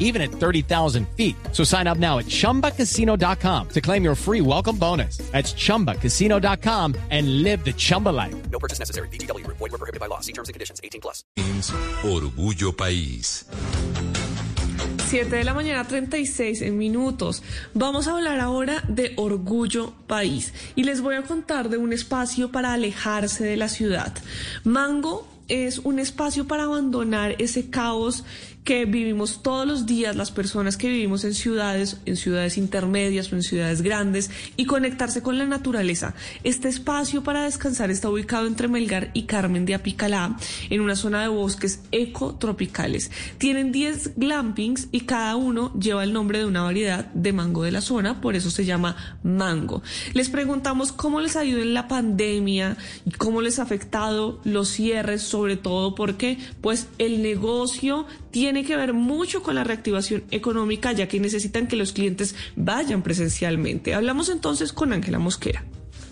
even at 30,000 feet. So sign up now at chumbacasino.com to claim your free welcome bonus. That's chumbacasino.com and live the Chumba life. No purchase necessary. BGW. Void were prohibited by law. See terms and conditions. 18 plus. Orgullo País. 7 de la mañana 36 en minutos. Vamos a hablar ahora de Orgullo País y les voy a contar de un espacio para alejarse de la ciudad. Mango es un espacio para abandonar ese caos que vivimos todos los días las personas que vivimos en ciudades, en ciudades intermedias o en ciudades grandes y conectarse con la naturaleza. Este espacio para descansar está ubicado entre Melgar y Carmen de Apicalá, en una zona de bosques ecotropicales. Tienen 10 glampings y cada uno lleva el nombre de una variedad de mango de la zona, por eso se llama mango. Les preguntamos cómo les ha ido en la pandemia y cómo les ha afectado los cierres, sobre todo porque pues el negocio tiene que ver mucho con la reactivación económica, ya que necesitan que los clientes vayan presencialmente. Hablamos entonces con Ángela Mosquera.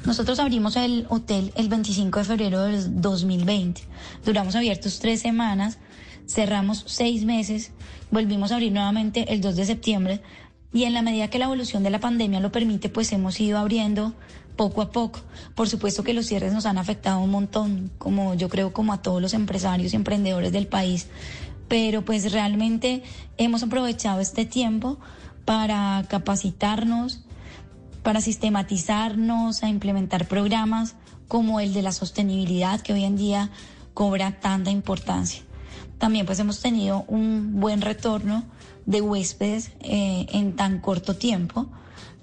Nosotros abrimos el hotel el 25 de febrero del 2020. Duramos abiertos tres semanas, cerramos seis meses, volvimos a abrir nuevamente el 2 de septiembre y en la medida que la evolución de la pandemia lo permite, pues hemos ido abriendo poco a poco. Por supuesto que los cierres nos han afectado un montón, como yo creo como a todos los empresarios y emprendedores del país pero pues realmente hemos aprovechado este tiempo para capacitarnos, para sistematizarnos, a implementar programas como el de la sostenibilidad que hoy en día cobra tanta importancia. También pues hemos tenido un buen retorno de huéspedes eh, en tan corto tiempo.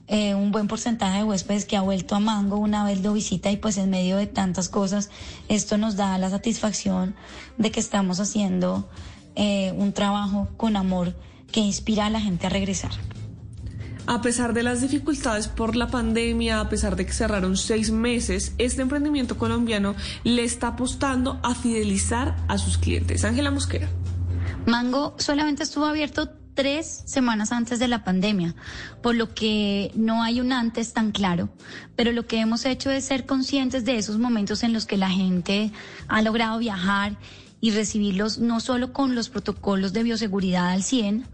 Eh, un buen porcentaje de huéspedes que ha vuelto a Mango una vez lo visita y pues en medio de tantas cosas esto nos da la satisfacción de que estamos haciendo eh, un trabajo con amor que inspira a la gente a regresar. A pesar de las dificultades por la pandemia, a pesar de que cerraron seis meses, este emprendimiento colombiano le está apostando a fidelizar a sus clientes. Ángela Mosquera. Mango solamente estuvo abierto tres semanas antes de la pandemia, por lo que no hay un antes tan claro, pero lo que hemos hecho es ser conscientes de esos momentos en los que la gente ha logrado viajar y recibirlos no solo con los protocolos de bioseguridad al 100,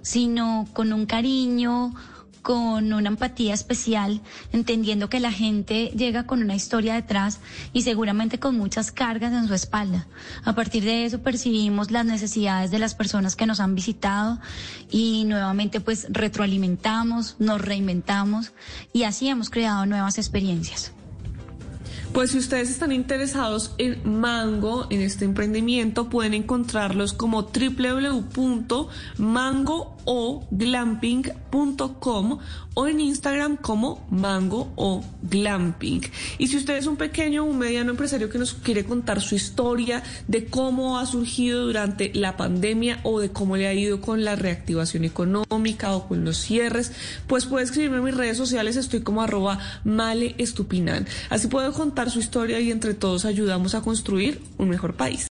sino con un cariño, con una empatía especial, entendiendo que la gente llega con una historia detrás y seguramente con muchas cargas en su espalda. A partir de eso percibimos las necesidades de las personas que nos han visitado y nuevamente pues retroalimentamos, nos reinventamos y así hemos creado nuevas experiencias. Pues si ustedes están interesados en Mango, en este emprendimiento, pueden encontrarlos como www.mangooglamping.com o en Instagram como Mango o Glamping. Y si usted es un pequeño o un mediano empresario que nos quiere contar su historia de cómo ha surgido durante la pandemia o de cómo le ha ido con la reactivación económica o con los cierres, pues puede escribirme en mis redes sociales, estoy como arroba male estupinan. Así puedo contar su historia y entre todos ayudamos a construir un mejor país.